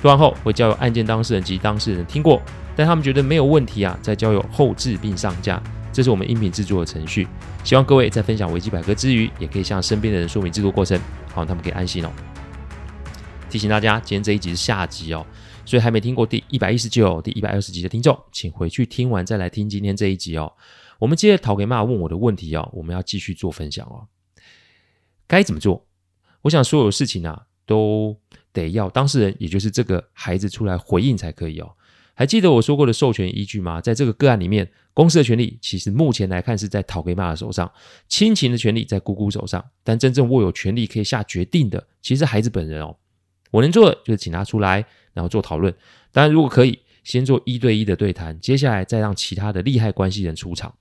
做完后会交由案件当事人及当事人听过，但他们觉得没有问题啊，再交由后置并上架。这是我们音频制作的程序。希望各位在分享维基百科之余，也可以向身边的人说明制作过程，好让他们可以安心哦。提醒大家，今天这一集是下集哦，所以还没听过第一百一十九、第一百二十集的听众，请回去听完再来听今天这一集哦。我们接着陶给妈问我的问题哦，我们要继续做分享哦。该怎么做？我想所有事情啊，都。得要当事人，也就是这个孩子出来回应才可以哦。还记得我说过的授权依据吗？在这个个案里面，公司的权利其实目前来看是在陶给妈的手上，亲情的权利在姑姑手上，但真正握有权利可以下决定的，其实孩子本人哦。我能做的就是请他出来，然后做讨论。当然，如果可以，先做一对一的对谈，接下来再让其他的利害关系人出场。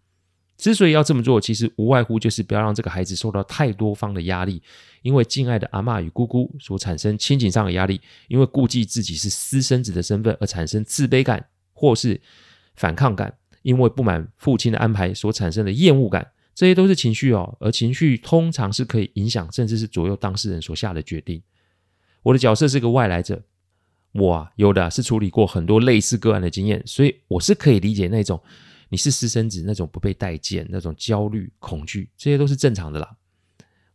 之所以要这么做，其实无外乎就是不要让这个孩子受到太多方的压力，因为敬爱的阿嬷与姑姑所产生亲情上的压力，因为顾忌自己是私生子的身份而产生自卑感或是反抗感，因为不满父亲的安排所产生的厌恶感，这些都是情绪哦，而情绪通常是可以影响甚至是左右当事人所下的决定。我的角色是个外来者，我啊有的是处理过很多类似个案的经验，所以我是可以理解那种。你是私生子，那种不被待见，那种焦虑、恐惧，这些都是正常的啦。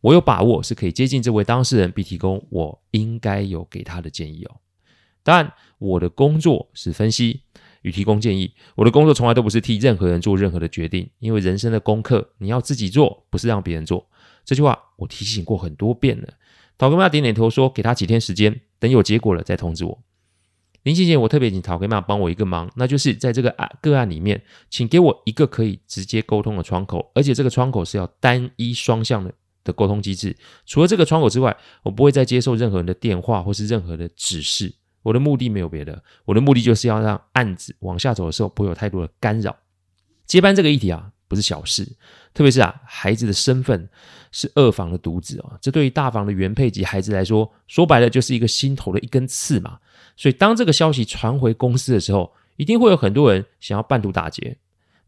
我有把握是可以接近这位当事人，并提供我应该有给他的建议哦。当然，我的工作是分析与提供建议。我的工作从来都不是替任何人做任何的决定，因为人生的功课你要自己做，不是让别人做。这句话我提醒过很多遍了。陶哥妈点点头说：“给他几天时间，等有结果了再通知我。”林姐姐，我特别请陶给妈帮我一个忙，那就是在这个案个案里面，请给我一个可以直接沟通的窗口，而且这个窗口是要单一双向的的沟通机制。除了这个窗口之外，我不会再接受任何人的电话或是任何的指示。我的目的没有别的，我的目的就是要让案子往下走的时候不会有太多的干扰。接班这个议题啊，不是小事，特别是啊，孩子的身份是二房的独子啊，这对于大房的原配及孩子来说，说白了就是一个心头的一根刺嘛。所以当这个消息传回公司的时候，一定会有很多人想要半途打劫。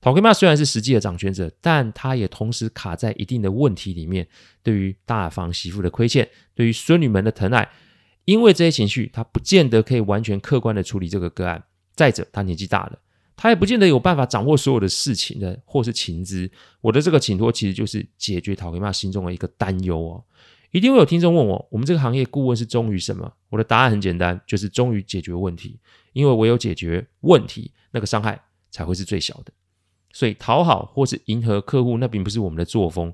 陶克妈虽然是实际的掌权者，但他也同时卡在一定的问题里面。对于大房媳妇的亏欠，对于孙女们的疼爱，因为这些情绪，他不见得可以完全客观的处理这个个案。再者，他年纪大了，他也不见得有办法掌握所有的事情的或是情资。我的这个请托，其实就是解决陶给妈心中的一个担忧哦。一定会有听众问我，我们这个行业顾问是忠于什么？我的答案很简单，就是忠于解决问题。因为唯有解决问题，那个伤害才会是最小的。所以讨好或是迎合客户，那并不是我们的作风。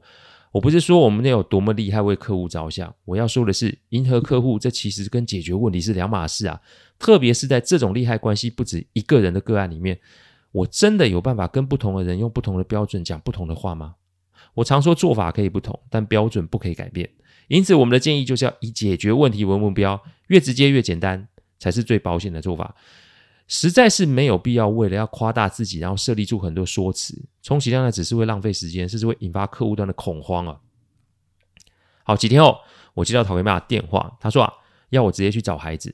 我不是说我们那有多么厉害，为客户着想。我要说的是，迎合客户，这其实跟解决问题是两码事啊。特别是在这种利害关系不止一个人的个案里面，我真的有办法跟不同的人用不同的标准讲不同的话吗？我常说做法可以不同，但标准不可以改变。因此，我们的建议就是要以解决问题为目标，越直接越简单，才是最保险的做法。实在是没有必要为了要夸大自己，然后设立出很多说辞，充其量呢只是会浪费时间，甚至会引发客户端的恐慌啊。好，几天后，我接到陶给妈的电话，他说啊，要我直接去找孩子。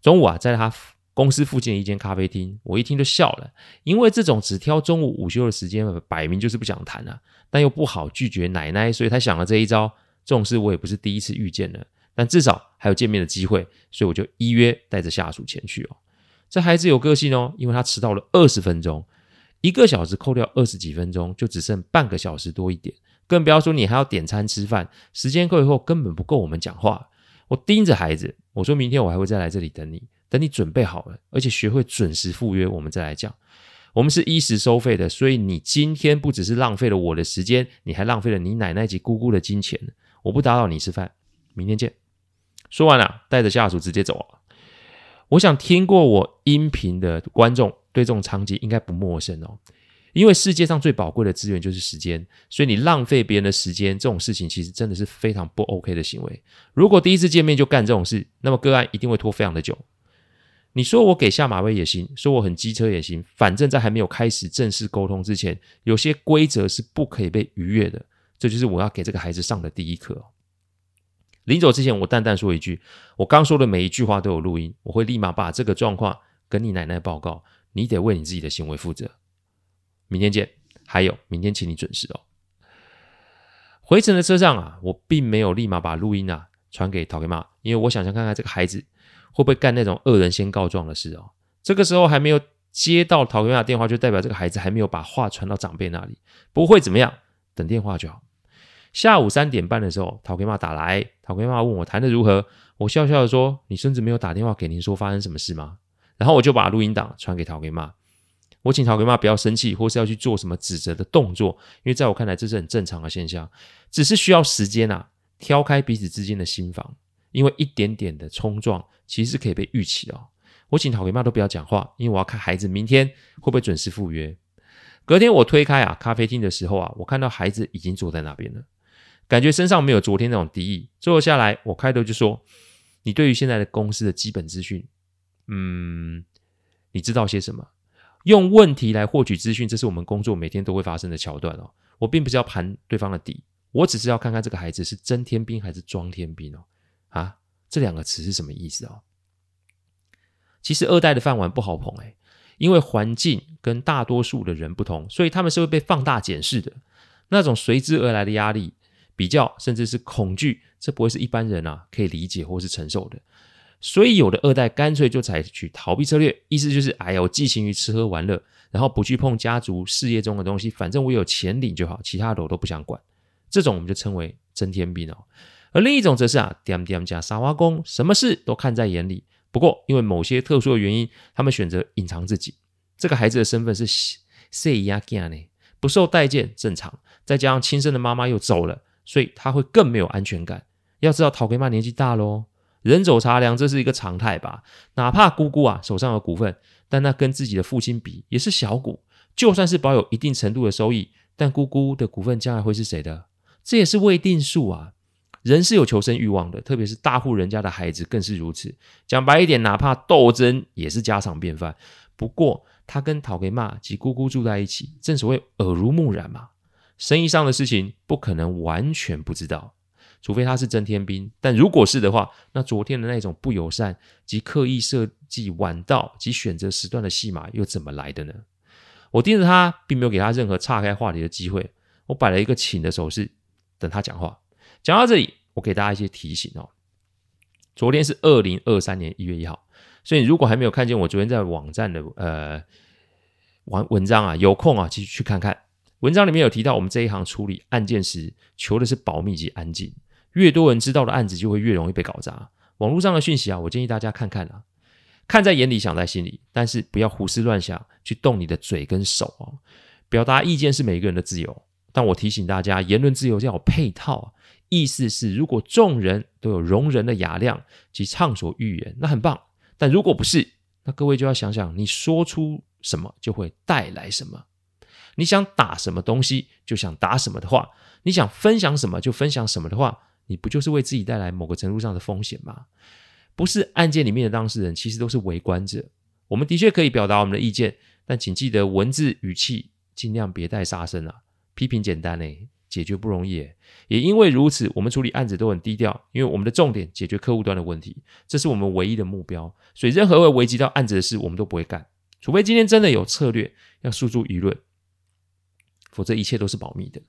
中午啊，在他公司附近的一间咖啡厅，我一听就笑了，因为这种只挑中午午休的时间，摆明就是不想谈啊，但又不好拒绝奶奶，所以他想了这一招。这种事我也不是第一次遇见了，但至少还有见面的机会，所以我就依约带着下属前去哦。这孩子有个性哦，因为他迟到了二十分钟，一个小时扣掉二十几分钟，就只剩半个小时多一点，更不要说你还要点餐吃饭，时间够以后根本不够我们讲话。我盯着孩子，我说明天我还会再来这里等你，等你准备好了，而且学会准时赴约，我们再来讲。我们是依时收费的，所以你今天不只是浪费了我的时间，你还浪费了你奶奶及姑姑的金钱。我不打扰你吃饭，明天见。说完了，带着下属直接走了。我想听过我音频的观众对这种场景应该不陌生哦，因为世界上最宝贵的资源就是时间，所以你浪费别人的时间这种事情，其实真的是非常不 OK 的行为。如果第一次见面就干这种事，那么个案一定会拖非常的久。你说我给下马威也行，说我很机车也行，反正在还没有开始正式沟通之前，有些规则是不可以被逾越的。这就是我要给这个孩子上的第一课。临走之前，我淡淡说一句：我刚说的每一句话都有录音，我会立马把这个状况跟你奶奶报告。你得为你自己的行为负责。明天见。还有，明天请你准时哦。回程的车上啊，我并没有立马把录音啊传给陶给妈，因为我想想看看这个孩子。会不会干那种恶人先告状的事哦？这个时候还没有接到陶根亚电话，就代表这个孩子还没有把话传到长辈那里。不会怎么样，等电话就好。下午三点半的时候，陶根妈打来，陶根妈问我谈得如何，我笑笑的说：“你孙子没有打电话给您说发生什么事吗？”然后我就把录音档传给陶根妈，我请陶根妈不要生气，或是要去做什么指责的动作，因为在我看来这是很正常的现象，只是需要时间啊，挑开彼此之间的心防。因为一点点的冲撞，其实可以被预期的哦。我请陶给妈都不要讲话，因为我要看孩子明天会不会准时赴约。隔天我推开啊咖啡厅的时候啊，我看到孩子已经坐在那边了，感觉身上没有昨天那种敌意。坐下来，我开头就说：“你对于现在的公司的基本资讯，嗯，你知道些什么？用问题来获取资讯，这是我们工作每天都会发生的桥段哦。我并不是要盘对方的底，我只是要看看这个孩子是真天兵还是装天兵哦。”啊，这两个词是什么意思哦？其实二代的饭碗不好捧哎，因为环境跟大多数的人不同，所以他们是会被放大检视的。那种随之而来的压力、比较，甚至是恐惧，这不会是一般人啊可以理解或是承受的。所以有的二代干脆就采取逃避策略，意思就是哎呀，我寄情于吃喝玩乐，然后不去碰家族事业中的东西，反正我有钱领就好，其他的我都不想管。这种我们就称为真天兵哦。而另一种则是啊，点点加沙挖工，什么事都看在眼里。不过，因为某些特殊的原因，他们选择隐藏自己。这个孩子的身份是谁呀？呢，不受待见，正常。再加上亲生的妈妈又走了，所以他会更没有安全感。要知道，陶给妈年纪大喽，人走茶凉，这是一个常态吧？哪怕姑姑啊手上有股份，但那跟自己的父亲比也是小股。就算是保有一定程度的收益，但姑姑的股份将来会是谁的？这也是未定数啊。人是有求生欲望的，特别是大户人家的孩子更是如此。讲白一点，哪怕斗争也是家常便饭。不过，他跟陶给妈及姑姑住在一起，正所谓耳濡目染嘛。生意上的事情不可能完全不知道，除非他是真天兵。但如果是的话，那昨天的那种不友善及刻意设计晚到及选择时段的戏码又怎么来的呢？我盯着他，并没有给他任何岔开话题的机会。我摆了一个请的手势，等他讲话。讲到这里，我给大家一些提醒哦。昨天是二零二三年一月一号，所以如果还没有看见我昨天在网站的呃文文章啊，有空啊，继续去看看。文章里面有提到，我们这一行处理案件时，求的是保密及安静。越多人知道的案子，就会越容易被搞砸。网络上的讯息啊，我建议大家看看啊，看在眼里，想在心里，但是不要胡思乱想，去动你的嘴跟手哦。表达意见是每个人的自由，但我提醒大家，言论自由要有配套。意思是，如果众人都有容人的雅量及畅所欲言，那很棒。但如果不是，那各位就要想想，你说出什么就会带来什么。你想打什么东西，就想打什么的话；你想分享什么，就分享什么的话，你不就是为自己带来某个程度上的风险吗？不是案件里面的当事人，其实都是围观者。我们的确可以表达我们的意见，但请记得文字语气尽量别带杀生啊！批评简单呢。解决不容易，也因为如此，我们处理案子都很低调，因为我们的重点解决客户端的问题，这是我们唯一的目标。所以，任何会危及到案子的事，我们都不会干，除非今天真的有策略要诉诸舆论，否则一切都是保密的。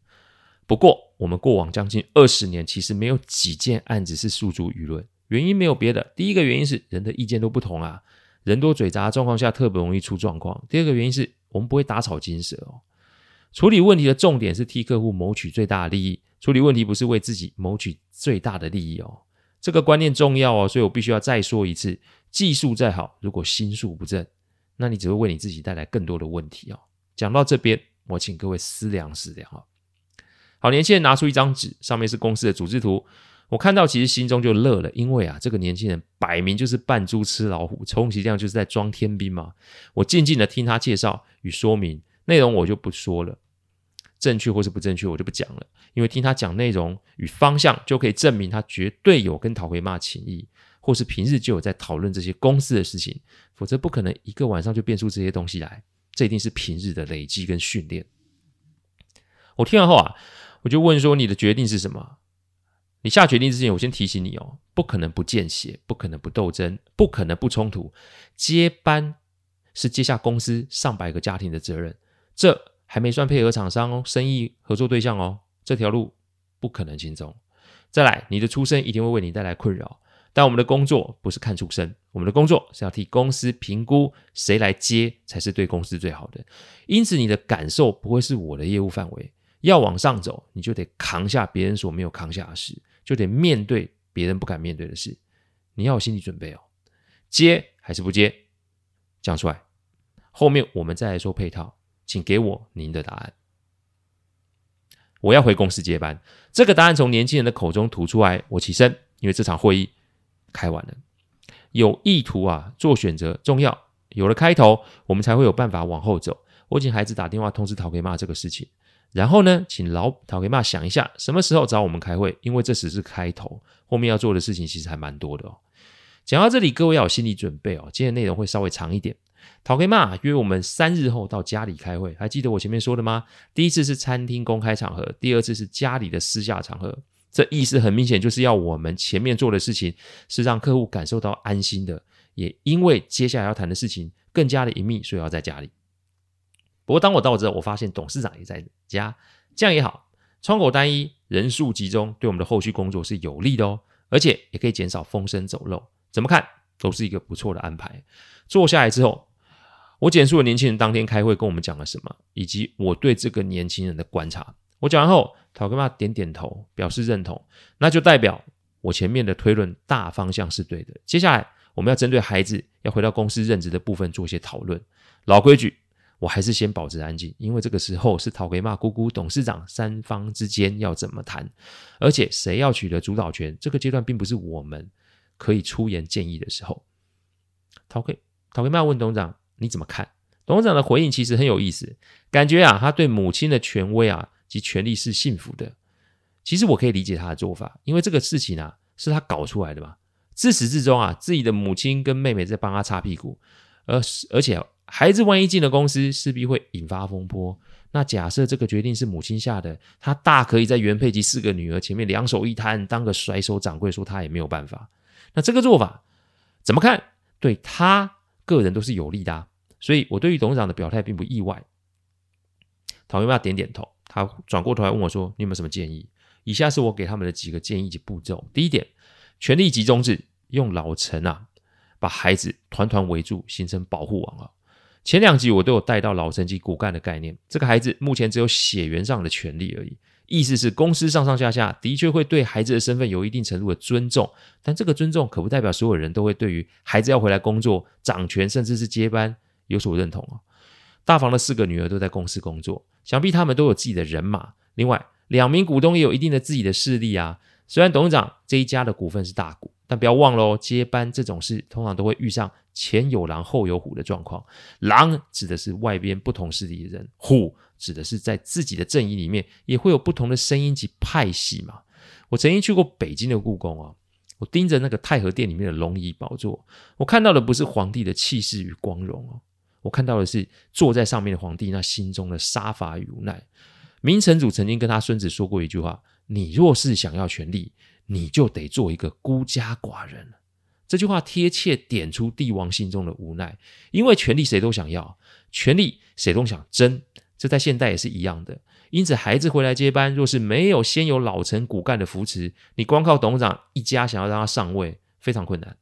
不过，我们过往将近二十年，其实没有几件案子是诉诸舆论，原因没有别的，第一个原因是人的意见都不同啊，人多嘴杂的状况下特别容易出状况。第二个原因是我们不会打草惊蛇哦。处理问题的重点是替客户谋取最大的利益，处理问题不是为自己谋取最大的利益哦。这个观念重要哦，所以我必须要再说一次：技术再好，如果心术不正，那你只会为你自己带来更多的问题哦。讲到这边，我请各位思量思量啊。好，年轻人拿出一张纸，上面是公司的组织图，我看到其实心中就乐了，因为啊，这个年轻人摆明就是扮猪吃老虎，充其量就是在装天兵嘛。我静静的听他介绍与说明，内容我就不说了。正确或是不正确，我就不讲了，因为听他讲内容与方向，就可以证明他绝对有跟陶回妈情谊。或是平日就有在讨论这些公司的事情，否则不可能一个晚上就变出这些东西来。这一定是平日的累积跟训练。我听完后啊，我就问说：“你的决定是什么？”你下决定之前，我先提醒你哦，不可能不见血，不可能不斗争，不可能不冲突。接班是接下公司上百个家庭的责任，这还没算配合厂商哦，生意合作对象哦，这条路不可能轻松。再来，你的出身一定会为你带来困扰，但我们的工作不是看出身，我们的工作是要替公司评估谁来接才是对公司最好的。因此，你的感受不会是我的业务范围。要往上走，你就得扛下别人所没有扛下的事。就得面对别人不敢面对的事，你要有心理准备哦。接还是不接？讲出来，后面我们再来说配套。请给我您的答案。我要回公司接班，这个答案从年轻人的口中吐出来，我起身，因为这场会议开完了。有意图啊，做选择重要。有了开头，我们才会有办法往后走。我请孩子打电话通知陶给妈这个事情。然后呢，请老陶给妈想一下，什么时候找我们开会？因为这只是开头，后面要做的事情其实还蛮多的哦。讲到这里，各位要有心理准备哦。今天内容会稍微长一点。陶给妈约我们三日后到家里开会，还记得我前面说的吗？第一次是餐厅公开场合，第二次是家里的私下场合。这意思很明显，就是要我们前面做的事情是让客户感受到安心的，也因为接下来要谈的事情更加的隐秘，所以要在家里。不过，当我到这，我发现董事长也在家，这样也好，窗口单一，人数集中，对我们的后续工作是有利的哦，而且也可以减少风声走漏。怎么看都是一个不错的安排。坐下来之后，我简述了年轻人当天开会跟我们讲了什么，以及我对这个年轻人的观察。我讲完后，陶哥妈点点头，表示认同，那就代表我前面的推论大方向是对的。接下来，我们要针对孩子要回到公司任职的部分做一些讨论。老规矩。我还是先保持安静，因为这个时候是陶给骂姑姑、董事长三方之间要怎么谈，而且谁要取得主导权，这个阶段并不是我们可以出言建议的时候。陶给陶给骂问董事长你怎么看？董事长的回应其实很有意思，感觉啊他对母亲的权威啊及权力是幸福的。其实我可以理解他的做法，因为这个事情啊是他搞出来的嘛，自始至终啊自己的母亲跟妹妹在帮他擦屁股，而而且。孩子万一进了公司，势必会引发风波。那假设这个决定是母亲下的，他大可以在原配及四个女儿前面两手一摊，当个甩手掌柜，说他也没有办法。那这个做法怎么看？对他个人都是有利的啊。所以我对于董事长的表态并不意外。陶元妈点点头，他转过头来问我说：“你有没有什么建议？”以下是我给他们的几个建议及步骤。第一点，权力集中制，用老陈啊，把孩子团团围住，形成保护网啊。前两集我都有带到老陈及骨干的概念。这个孩子目前只有血缘上的权利而已，意思是公司上上下下的确会对孩子的身份有一定程度的尊重，但这个尊重可不代表所有人都会对于孩子要回来工作、掌权甚至是接班有所认同啊。大房的四个女儿都在公司工作，想必他们都有自己的人马。另外，两名股东也有一定的自己的势力啊。虽然董事长这一家的股份是大股。但不要忘了哦，接班这种事通常都会遇上前有狼后有虎的状况。狼指的是外边不同势力的人，虎指的是在自己的阵营里面也会有不同的声音及派系嘛。我曾经去过北京的故宫啊，我盯着那个太和殿里面的龙椅宝座，我看到的不是皇帝的气势与光荣哦，我看到的是坐在上面的皇帝那心中的杀伐与无奈。明成祖曾经跟他孙子说过一句话：“你若是想要权力。”你就得做一个孤家寡人。这句话贴切点出帝王心中的无奈，因为权力谁都想要，权力谁都想争，这在现代也是一样的。因此，孩子回来接班，若是没有先有老臣骨干的扶持，你光靠董事长一家想要让他上位，非常困难。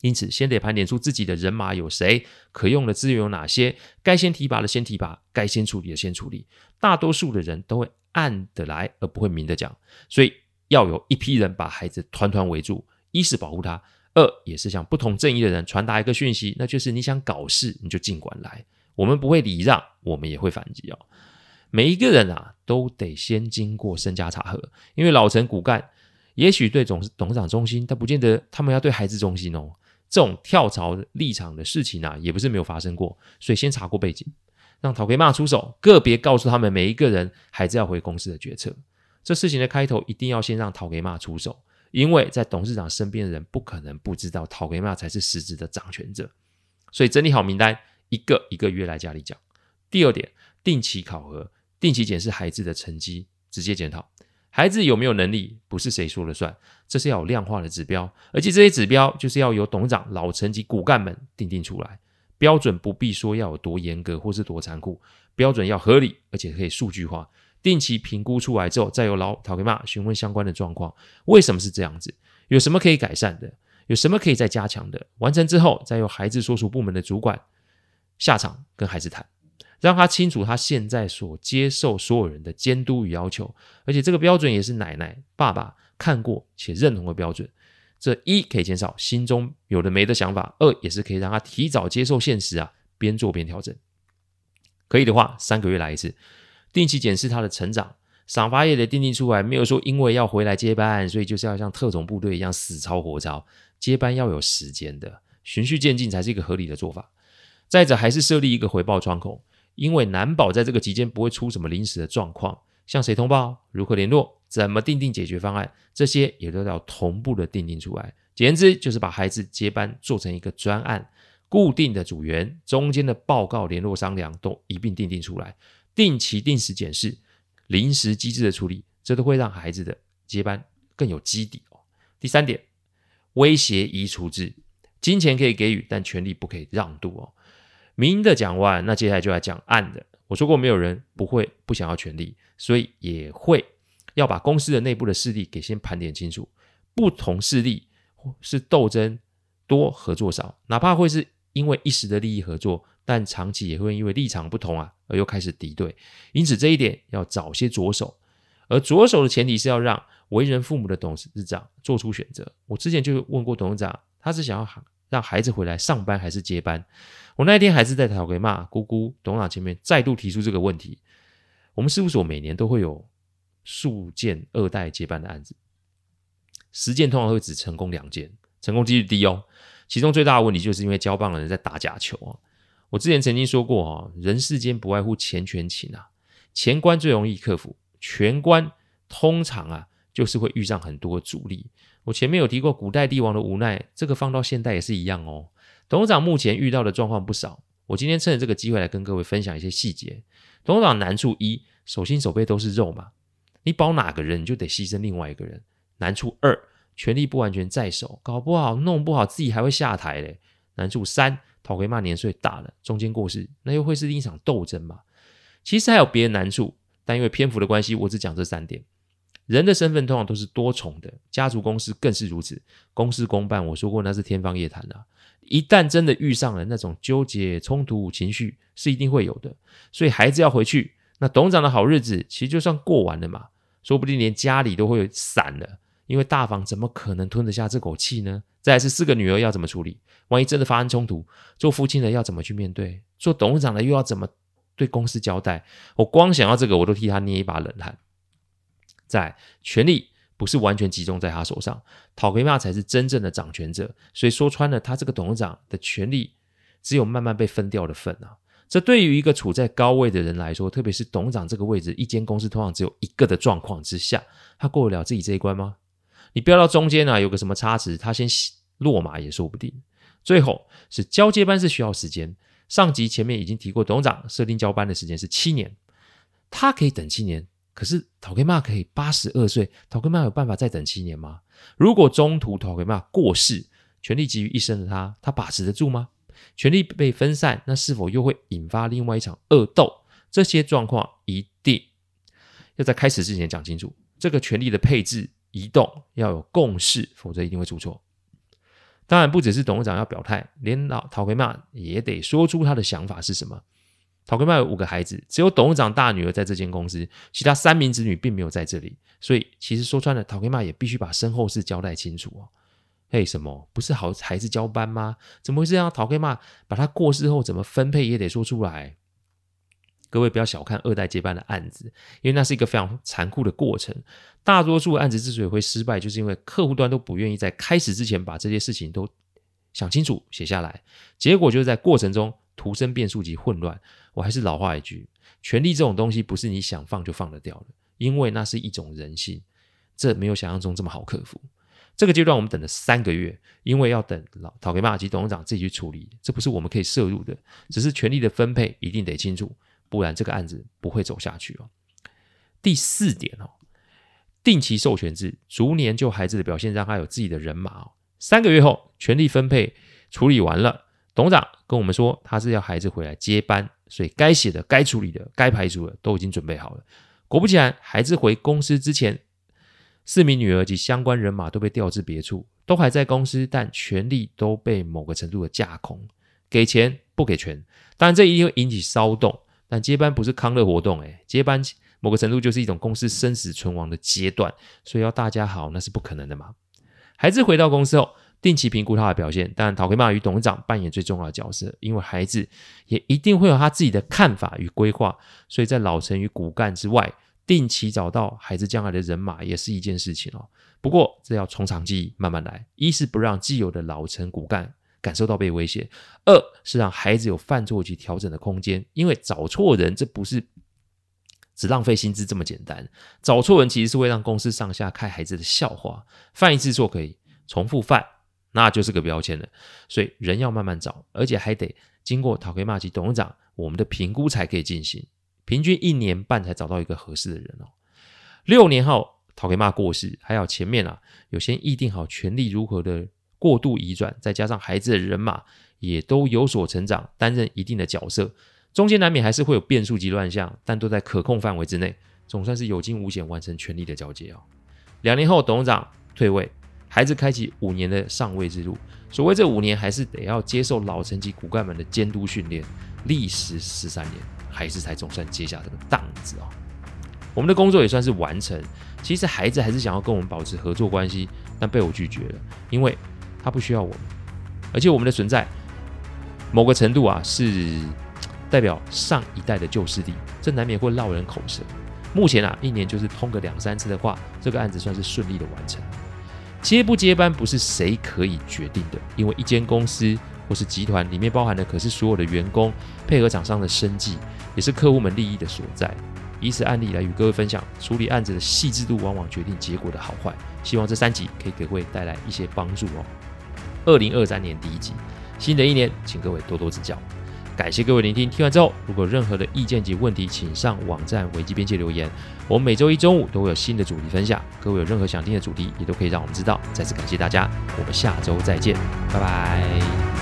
因此，先得盘点出自己的人马有谁，可用的资源有哪些，该先提拔的先提拔，该先处理的先处理。大多数的人都会暗的来，而不会明的讲，所以。要有一批人把孩子团团围住，一是保护他，二也是向不同阵营的人传达一个讯息，那就是你想搞事你就尽管来，我们不会礼让，我们也会反击哦。每一个人啊，都得先经过身家查核，因为老臣骨干也许对董事董事长忠心，但不见得他们要对孩子忠心哦。这种跳槽立场的事情啊，也不是没有发生过，所以先查过背景，让陶给骂出手，个别告诉他们每一个人孩子要回公司的决策。这事情的开头一定要先让陶给骂出手，因为在董事长身边的人不可能不知道陶给妈才是实质的掌权者，所以整理好名单，一个一个约来家里讲。第二点，定期考核，定期检视孩子的成绩，直接检讨孩子有没有能力，不是谁说了算，这是要有量化的指标，而且这些指标就是要由董事长、老陈及骨干们定定出来。标准不必说要有多严格或是多残酷，标准要合理，而且可以数据化。定期评估出来之后，再由老陶给妈询问相关的状况，为什么是这样子？有什么可以改善的？有什么可以再加强的？完成之后，再由孩子所属部门的主管下场跟孩子谈，让他清楚他现在所接受所有人的监督与要求，而且这个标准也是奶奶、爸爸看过且认同的标准。这一可以减少心中有的没的想法，二也是可以让他提早接受现实啊，边做边调整。可以的话，三个月来一次。定期检视他的成长，赏罚也得定定出来，没有说因为要回来接班，所以就是要像特种部队一样死操活操。接班要有时间的，循序渐进才是一个合理的做法。再者，还是设立一个回报窗口，因为难保在这个期间不会出什么临时的状况，向谁通报、如何联络、怎么定定解决方案，这些也都要同步的定定出来。简言之，就是把孩子接班做成一个专案，固定的组员，中间的报告、联络、商量都一并定定出来。定期定时检视，临时机制的处理，这都会让孩子的接班更有基底哦。第三点，威胁移除制，金钱可以给予，但权力不可以让渡哦。明的讲完，那接下来就来讲暗的。我说过，没有人不会不想要权力，所以也会要把公司的内部的势力给先盘点清楚。不同势力是斗争多，合作少，哪怕会是因为一时的利益合作。但长期也会因为立场不同啊，而又开始敌对，因此这一点要早些着手。而着手的前提是要让为人父母的董事长做出选择。我之前就问过董事长，他是想要让孩子回来上班还是接班？我那一天还是在陶给骂姑姑董事长前面再度提出这个问题。我们事务所每年都会有数件二代接班的案子，十件通常会只成功两件，成功几率低哦。其中最大的问题就是因为交棒的人在打假球啊。我之前曾经说过啊，人世间不外乎钱权情啊，钱关最容易克服，权关通常啊就是会遇上很多阻力。我前面有提过古代帝王的无奈，这个放到现代也是一样哦。董事长目前遇到的状况不少，我今天趁着这个机会来跟各位分享一些细节。董事长难处一，手心手背都是肉嘛，你保哪个人，你就得牺牲另外一个人。难处二，权力不完全在手，搞不好弄不好自己还会下台嘞。难处三。陶给妈年岁大了，中间过世，那又会是另一场斗争嘛？其实还有别的难处，但因为篇幅的关系，我只讲这三点。人的身份通常都是多重的，家族公司更是如此。公事公办，我说过那是天方夜谭啊。一旦真的遇上了那种纠结、冲突、情绪，是一定会有的。所以孩子要回去，那董事长的好日子其实就算过完了嘛，说不定连家里都会散了。因为大房怎么可能吞得下这口气呢？再来是四个女儿要怎么处理？万一真的发生冲突，做父亲的要怎么去面对？做董事长的又要怎么对公司交代？我光想到这个，我都替他捏一把冷汗。在，权力不是完全集中在他手上，讨给骂才是真正的掌权者。所以说穿了，他这个董事长的权力只有慢慢被分掉的份啊。这对于一个处在高位的人来说，特别是董事长这个位置，一间公司通常只有一个的状况之下，他过得了自己这一关吗？你不要到中间啊，有个什么差池，他先落马也说不定。最后是交接班是需要时间，上集前面已经提过，董事长设定交班的时间是七年，他可以等七年，可是陶给妈可以八十二岁，陶给妈有办法再等七年吗？如果中途陶给妈过世，权力集于一身的他，他把持得住吗？权力被分散，那是否又会引发另外一场恶斗？这些状况一定要在开始之前讲清楚，这个权力的配置。移动要有共识，否则一定会出错。当然，不只是董事长要表态，连老陶克曼也得说出他的想法是什么。陶给妈有五个孩子，只有董事长大女儿在这间公司，其他三名子女并没有在这里。所以，其实说穿了，陶给妈也必须把身后事交代清楚哦。嘿，什么？不是好孩子交班吗？怎么会这样？陶给妈把他过世后怎么分配也得说出来。各位不要小看二代接班的案子，因为那是一个非常残酷的过程。大多数案子之所以会失败，就是因为客户端都不愿意在开始之前把这些事情都想清楚写下来，结果就是在过程中徒生变数及混乱。我还是老话一句，权力这种东西不是你想放就放得掉的，因为那是一种人性，这没有想象中这么好克服。这个阶段我们等了三个月，因为要等老陶给玛及董事长自己去处理，这不是我们可以涉入的，只是权力的分配一定得清楚，不然这个案子不会走下去哦。第四点哦，定期授权制，逐年就孩子的表现让他有自己的人马哦。三个月后，权力分配处理完了，董事长跟我们说他是要孩子回来接班，所以该写的、该处理的、该排除的都已经准备好了。果不其然，孩子回公司之前。四名女儿及相关人马都被调至别处，都还在公司，但权力都被某个程度的架空，给钱不给权，当然这一定会引起骚动。但接班不是康乐活动，诶，接班某个程度就是一种公司生死存亡的阶段，所以要大家好那是不可能的嘛。孩子回到公司后，定期评估他的表现，当然陶奎玛与董事长扮演最重要的角色，因为孩子也一定会有他自己的看法与规划，所以在老臣与骨干之外。定期找到孩子将来的人马也是一件事情哦。不过这要从长计议，慢慢来。一是不让既有的老臣骨干感受到被威胁；二是让孩子有犯错及调整的空间。因为找错人，这不是只浪费薪资这么简单。找错人其实是会让公司上下看孩子的笑话。犯一次错可以，重复犯那就是个标签了。所以人要慢慢找，而且还得经过陶克玛吉董事长我们的评估才可以进行。平均一年半才找到一个合适的人哦。六年后，陶给玛过世，还有前面啊，有先议定好权力如何的过度移转，再加上孩子的人马也都有所成长，担任一定的角色，中间难免还是会有变数及乱象，但都在可控范围之内，总算是有惊无险完成权力的交接哦。两年后，董事长退位，孩子开启五年的上位之路。所谓这五年，还是得要接受老臣及骨干们的监督训练，历时十三年。孩子才总算接下这个档子哦，我们的工作也算是完成。其实孩子还是想要跟我们保持合作关系，但被我拒绝了，因为他不需要我们，而且我们的存在某个程度啊是代表上一代的旧势力，这难免会落人口舌。目前啊，一年就是通个两三次的话，这个案子算是顺利的完成。接不接班不是谁可以决定的，因为一间公司或是集团里面包含的可是所有的员工配合厂商的生计。也是客户们利益的所在，以此案例来与各位分享处理案子的细致度，往往决定结果的好坏。希望这三集可以给各位带来一些帮助哦。二零二三年第一集，新的一年，请各位多多指教。感谢各位聆听，听完之后如果有任何的意见及问题，请上网站维基边界留言。我们每周一中午都会有新的主题分享，各位有任何想听的主题，也都可以让我们知道。再次感谢大家，我们下周再见，拜拜。